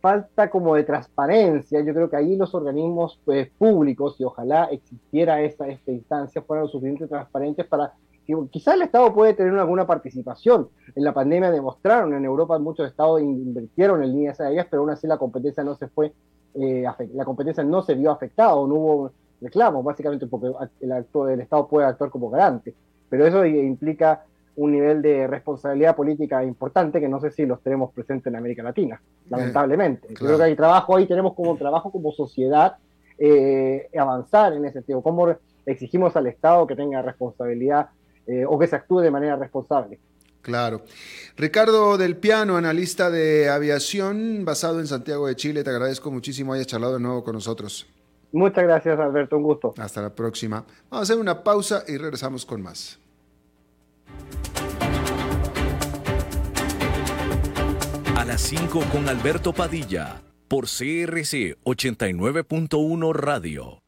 falta como de transparencia. Yo creo que ahí los organismos pues, públicos, y ojalá existiera esa, esta instancia, fueran lo suficientemente transparentes para quizás el Estado puede tener alguna participación. En la pandemia demostraron, en Europa muchos estados invirtieron en líneas aéreas, pero aún así la competencia no se fue, eh, la competencia no se vio afectada, no hubo reclamos, básicamente porque el, el Estado puede actuar como garante. Pero eso implica un nivel de responsabilidad política importante que no sé si los tenemos presentes en América Latina, lamentablemente. Creo que hay trabajo ahí, tenemos como trabajo como sociedad eh, avanzar en ese sentido, cómo exigimos al Estado que tenga responsabilidad eh, o que se actúe de manera responsable. Claro. Ricardo del Piano, analista de aviación basado en Santiago de Chile, te agradezco muchísimo hayas charlado de nuevo con nosotros. Muchas gracias, Alberto, un gusto. Hasta la próxima. Vamos a hacer una pausa y regresamos con más. A las 5 con Alberto Padilla, por CRC 89.1 Radio.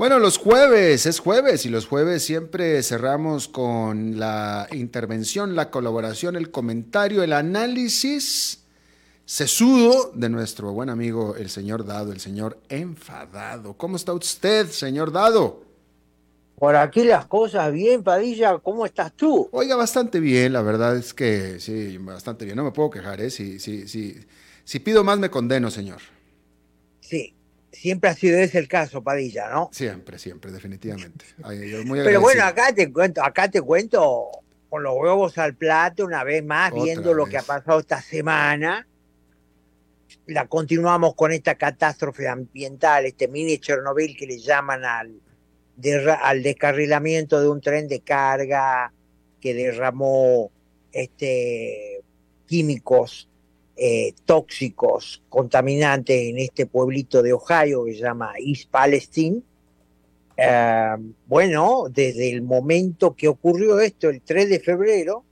Bueno, los jueves, es jueves y los jueves siempre cerramos con la intervención, la colaboración, el comentario, el análisis sesudo de nuestro buen amigo el señor Dado, el señor enfadado. ¿Cómo está usted, señor Dado? Por aquí las cosas bien, Padilla, ¿cómo estás tú? Oiga, bastante bien, la verdad es que sí, bastante bien, no me puedo quejar, ¿eh? Si, si, si, si pido más me condeno, señor. Sí, siempre ha sido ese el caso, Padilla, ¿no? Siempre, siempre, definitivamente. Pero bueno, acá te cuento, acá te cuento con los huevos al plato una vez más, viendo lo que ha pasado esta semana. La continuamos con esta catástrofe ambiental, este mini Chernobyl que le llaman al, al descarrilamiento de un tren de carga que derramó este, químicos eh, tóxicos, contaminantes en este pueblito de Ohio que se llama East Palestine. Eh, bueno, desde el momento que ocurrió esto, el 3 de febrero,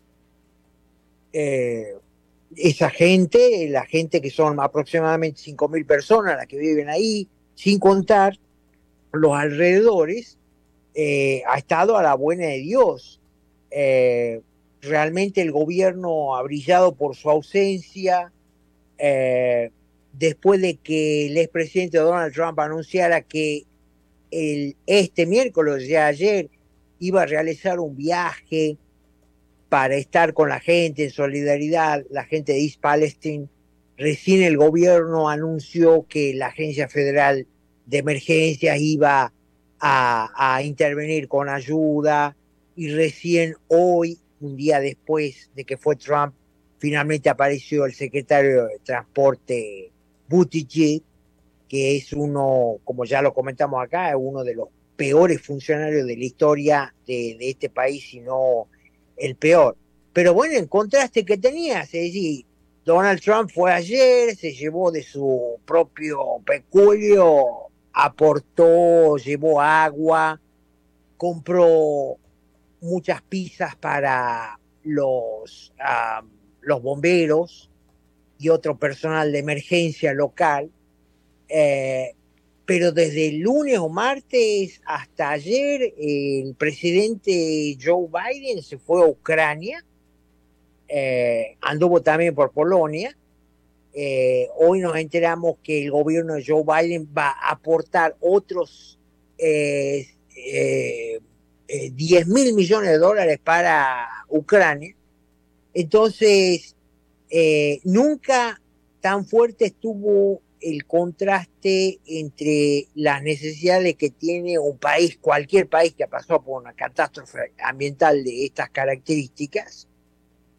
eh, esa gente, la gente que son aproximadamente 5.000 personas las que viven ahí, sin contar los alrededores, ha estado a la buena de Dios. realmente el gobierno ha brillado por su ausencia, eh, después de que el expresidente Donald Trump anunciara que el, este miércoles de ayer iba a realizar un viaje para estar con la gente en solidaridad, la gente de East Palestine. Recién el gobierno anunció que la Agencia Federal de Emergencias iba a intervenir con ayuda y recién hoy, un día después de que fue Trump finalmente apareció el secretario de Transporte Buttigieg, que es uno, como ya lo comentamos acá, es uno de los peores funcionarios de la historia de, este país, si no el peor. Pero bueno, en contraste que tenía, es decir, Donald Trump fue ayer, se llevó de su propio peculio, aportó, llevó agua, compró muchas pizzas para los los bomberos y otro personal de emergencia local, eh, pero desde el lunes o martes hasta ayer el presidente Joe Biden se fue a Ucrania, eh, anduvo también por Polonia. Eh, hoy nos enteramos que el gobierno de Joe Biden va a aportar otros 10 mil millones de dólares para Ucrania entonces, eh, nunca tan fuerte estuvo el contraste entre las necesidades que tiene un país, cualquier país que pasado por una catástrofe ambiental de estas características,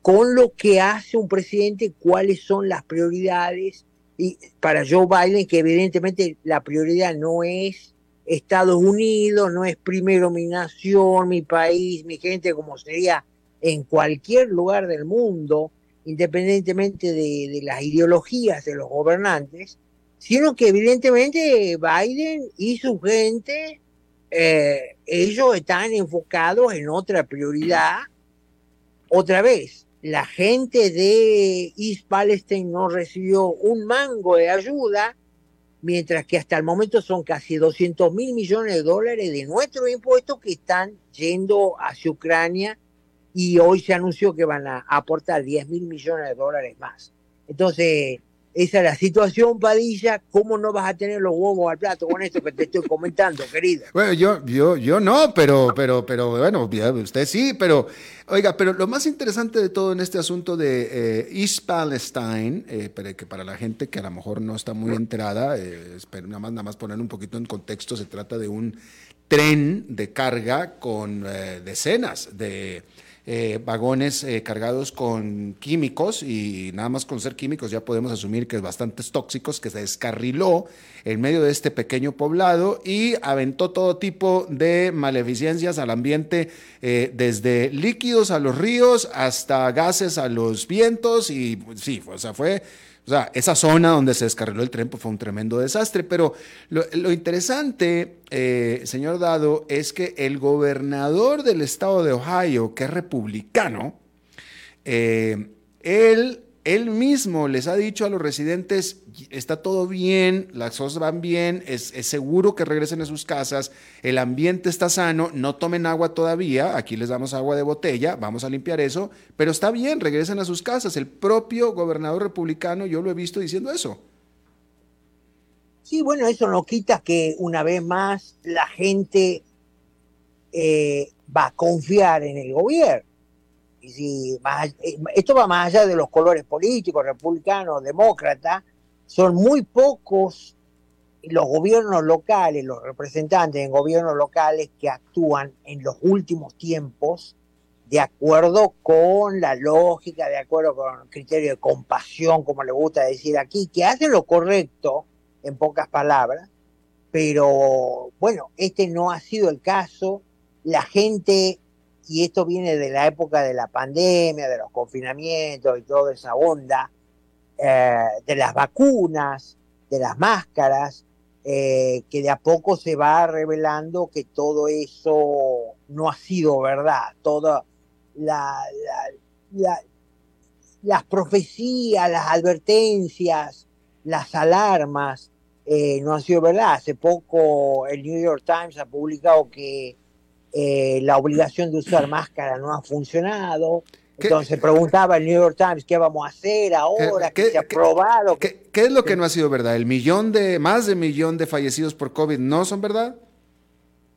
con lo que hace un presidente, cuáles son las prioridades. Y para Joe Biden, que evidentemente la prioridad no es Estados Unidos, no es primero mi nación, mi país, mi gente, como sería en cualquier lugar del mundo, independientemente de, las ideologías de los gobernantes, sino que evidentemente Biden y su gente, eh, ellos están enfocados en otra prioridad, otra vez, la gente de East Palestine no recibió un mango de ayuda, mientras que hasta el momento son casi 200 mil millones de dólares de nuestros impuestos que están yendo hacia Ucrania y hoy se anunció que van a aportar 10 mil millones de dólares más. Entonces, esa es la situación, Padilla. ¿Cómo no vas a tener los huevos al plato con esto que te estoy comentando, querido? Bueno, yo, yo, yo no, pero, pero, pero, bueno, usted sí, pero, oiga, pero lo más interesante de todo en este asunto de eh, East Palestine, eh, que para la gente que a lo mejor no está muy enterada, eh, nada, más, nada más poner un poquito en contexto, se trata de un tren de carga con eh, decenas de eh, vagones eh, cargados con químicos y nada más con ser químicos ya podemos asumir que es bastante tóxicos, que se descarriló en medio de este pequeño poblado y aventó todo tipo de maleficencias al ambiente, eh, desde líquidos a los ríos hasta gases a los vientos y sí, o sea, fue o sea, esa zona donde se descarriló el tren pues, fue un tremendo desastre, pero lo, interesante, eh, señor Dado, es que el gobernador del estado de Ohio, que es republicano, eh, él él mismo les ha dicho a los residentes, está todo bien, las cosas van bien, es, seguro que regresen a sus casas, el ambiente está sano, no tomen agua todavía, aquí les damos agua de botella, vamos a limpiar eso, pero está bien, regresen a sus casas. El propio gobernador republicano, yo lo he visto diciendo eso. Sí, bueno, eso no quita que una vez más la gente eh, va a confiar en el gobierno si eh, esto va más allá de los colores políticos, republicanos, demócratas, son muy pocos los gobiernos locales, los representantes en gobiernos locales que actúan en los últimos tiempos de acuerdo con la lógica, de acuerdo con el criterio de compasión, como le gusta decir aquí, que hacen lo correcto, en pocas palabras, pero bueno, este no ha sido el caso. La gente y esto viene de la época de la pandemia, de los confinamientos y toda esa onda, eh, de las vacunas, de las máscaras, eh, que de a poco se va revelando que todo eso no ha sido verdad, todas las profecías, las advertencias, las alarmas, eh, no han sido verdad. Hace poco el New York Times ha publicado que eh, la obligación de usar máscara no ha funcionado. Entonces preguntaba el New York Times qué vamos a hacer ahora, que se ha probado. ¿qué, es lo que no ha sido verdad? ¿El millón de, más de millón de fallecidos por COVID no son verdad?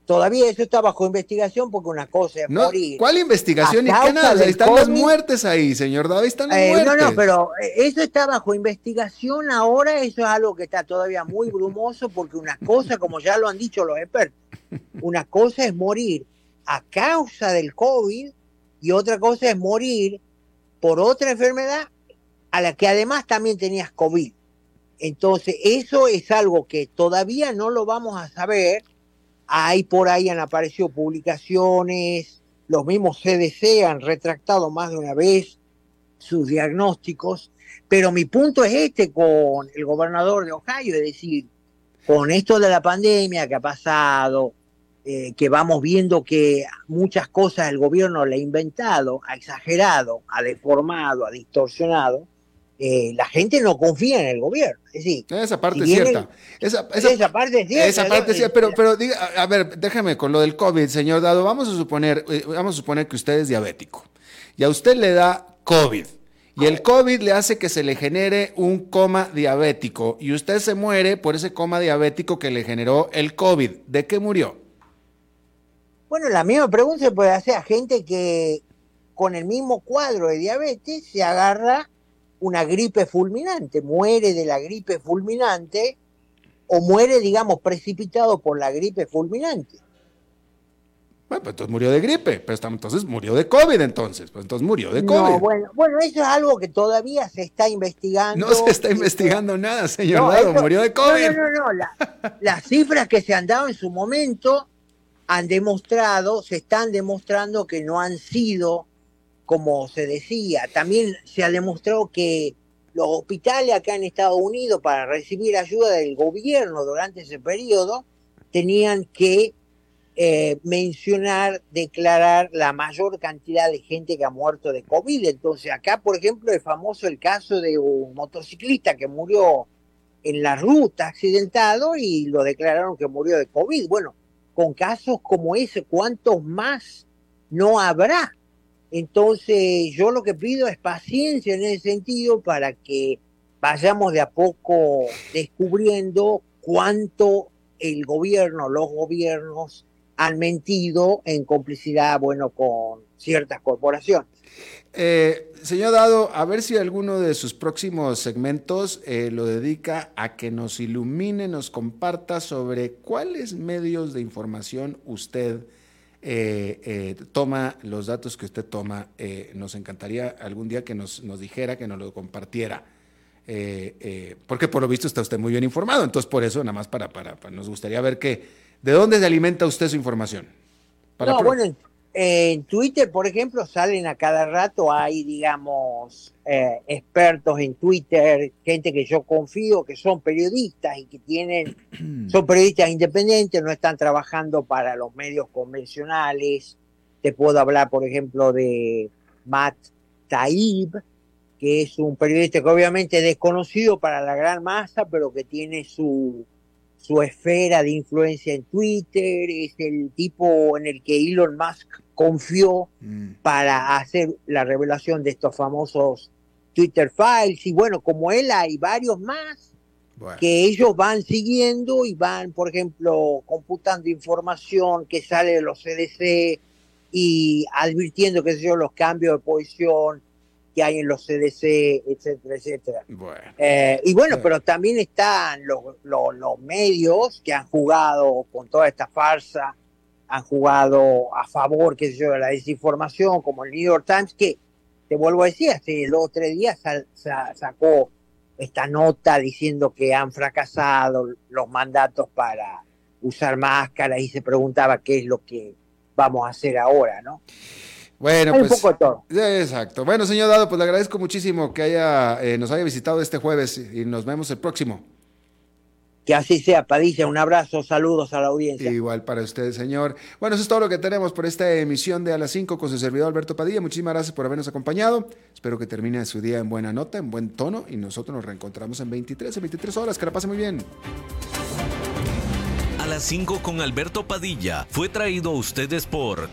Todavía eso está bajo investigación porque una cosa es morir. ¿Cuál investigación? ¿Y qué nada? Están las muertes ahí, señor David, están las muertes. Eh, no, no, pero eh, eso está bajo investigación ahora, eso es algo que está todavía muy brumoso porque una cosa, como ya lo han dicho los expertos, una cosa es morir a causa del COVID y otra cosa es morir por otra enfermedad a la que además también tenías COVID. Entonces, eso es algo que todavía no lo vamos a saber Ahí por ahí han aparecido publicaciones, los mismos CDC han retractado más de una vez sus diagnósticos, pero mi punto es este con el gobernador de Ohio, es decir, con esto de la pandemia que ha pasado, eh, que vamos viendo que muchas cosas el gobierno le ha inventado, ha exagerado, ha deformado, ha distorsionado, eh, la gente no confía en el gobierno. Es decir, esa parte es cierta. Esa, parte es cierta. Esa parte es Pero, pero diga, a ver, déjeme con lo del COVID, señor Dado. Vamos a suponer, eh, vamos a suponer que usted es diabético y a usted le da COVID. Y el COVID le hace que se le genere un coma diabético y usted se muere por ese coma diabético que le generó el COVID. ¿De qué murió? Bueno, la misma pregunta se puede hacer a gente que con el mismo cuadro de diabetes se agarra una gripe fulminante, muere de la gripe fulminante o muere, digamos, precipitado por la gripe fulminante. Bueno, pues entonces murió de gripe, pero entonces murió de COVID entonces, pues entonces murió de COVID. bueno, bueno, eso es algo que todavía se está investigando. No se está investigando nada, señor Dado, murió de COVID. No, no, no, las cifras que se han dado en su momento han demostrado, se están demostrando que no han sido como se decía. También se ha demostrado que los hospitales acá en Estados Unidos para recibir ayuda del gobierno durante ese periodo tenían que eh, mencionar, declarar la mayor cantidad de gente que ha muerto de COVID. Entonces, acá, por ejemplo, es famoso el caso de un motociclista que murió en la ruta accidentado y lo declararon que murió de COVID. Bueno, con casos como ese, ¿cuántos más no habrá? Entonces, yo lo que pido es paciencia en ese sentido para que vayamos de a poco descubriendo cuánto el gobierno, los gobiernos han mentido en complicidad, bueno, con ciertas corporaciones. Eh, señor Dado, a ver si alguno de sus próximos segmentos eh, lo dedica a que nos ilumine, nos comparta sobre cuáles medios de información usted eh, toma, los datos que usted toma. nos encantaría algún día que nos, nos dijera, que nos lo compartiera. porque por lo visto está usted muy bien informado, entonces por eso nada más para, para, nos gustaría ver que, de dónde se alimenta usted su información. no, bueno, en Twitter, por ejemplo, salen a cada rato, hay, digamos, eh, expertos en Twitter, gente que yo confío, que son periodistas y que tienen, son periodistas independientes, no están trabajando para los medios convencionales. Te puedo hablar, por ejemplo, de Matt Taib, que es un periodista que obviamente es desconocido para la gran masa, pero que tiene su, su esfera de influencia en Twitter, es el tipo en el que Elon Musk confió mm. para hacer la revelación de estos famosos Twitter files. Y bueno, como él hay varios más que ellos van siguiendo y van, por ejemplo, computando información que sale de los CDC y advirtiendo, qué sé yo, los cambios de posición que hay en los CDC, etcétera, etcétera. Eh, y bueno, pero también están los, los, medios que han jugado con toda esta farsa han jugado a favor, qué sé yo, de la desinformación, como el New York Times, que, te vuelvo a decir, hace dos o tres días sacó esta nota diciendo que han fracasado los mandatos para usar máscaras y se preguntaba qué es lo que vamos a hacer ahora, ¿no? Bueno, pues. Un poco de todo. Exacto. Bueno, señor Dado, pues le agradezco muchísimo que haya, eh, nos haya visitado este jueves y nos vemos el próximo. Que así sea, Padilla. Un abrazo, saludos a la audiencia. Igual para usted, señor. Bueno, eso es todo lo que tenemos por esta emisión de A las 5 con su servidor Alberto Padilla. Muchísimas gracias por habernos acompañado. Espero que termine su día en buena nota, en buen tono y nosotros nos reencontramos en 23, en 23 horas. Que la pase muy bien. A las 5 con Alberto Padilla fue traído a ustedes por